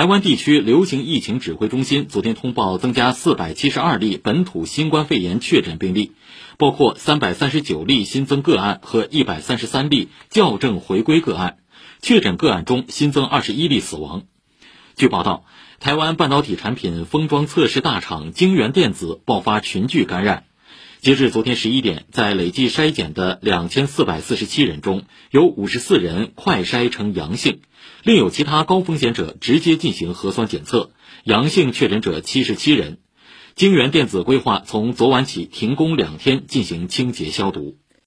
台湾地区流行疫情指挥中心昨天通报增加四百七十二例本土新冠肺炎确诊病例，包括三百三十九例新增个案和一百三十三例校正回归个案。确诊个案中新增二十一例死亡。据报道，台湾半导体产品封装测试大厂晶圆电子爆发群聚感染。截至昨天十一点，在累计筛检的两千四百四十七人中，有五十四人快筛呈阳性，另有其他高风险者直接进行核酸检测，阳性确诊者七十七人。晶圆电子规划从昨晚起停工两天进行清洁消毒。